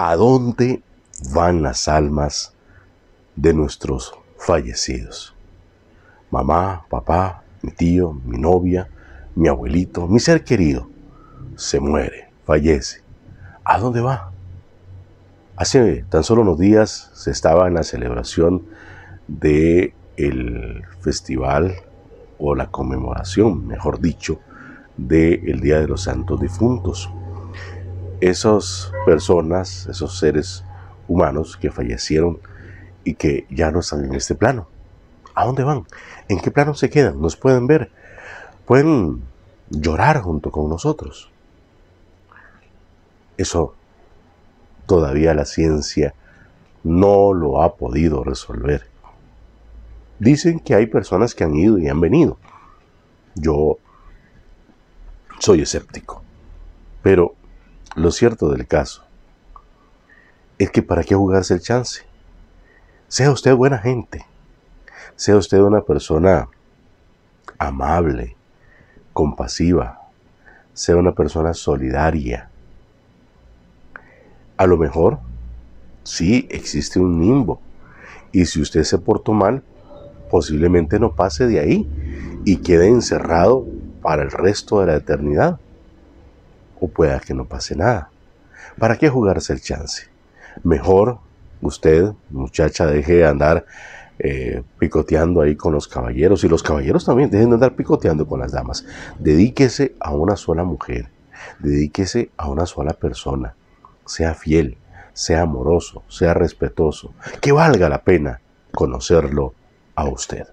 ¿A dónde van las almas de nuestros fallecidos? Mamá, papá, mi tío, mi novia, mi abuelito, mi ser querido, se muere, fallece. ¿A dónde va? Hace tan solo unos días se estaba en la celebración de el festival o la conmemoración, mejor dicho, del Día de los Santos Difuntos esas personas, esos seres humanos que fallecieron y que ya no están en este plano. ¿A dónde van? ¿En qué plano se quedan? ¿Nos pueden ver? ¿Pueden llorar junto con nosotros? Eso todavía la ciencia no lo ha podido resolver. Dicen que hay personas que han ido y han venido. Yo soy escéptico. Pero lo cierto del caso es que para qué jugarse el chance. Sea usted buena gente, sea usted una persona amable, compasiva, sea una persona solidaria. A lo mejor sí existe un nimbo y si usted se portó mal, posiblemente no pase de ahí y quede encerrado para el resto de la eternidad o pueda que no pase nada. ¿Para qué jugarse el chance? Mejor usted, muchacha, deje de andar eh, picoteando ahí con los caballeros y los caballeros también dejen de andar picoteando con las damas. Dedíquese a una sola mujer, dedíquese a una sola persona. Sea fiel, sea amoroso, sea respetuoso, que valga la pena conocerlo a usted.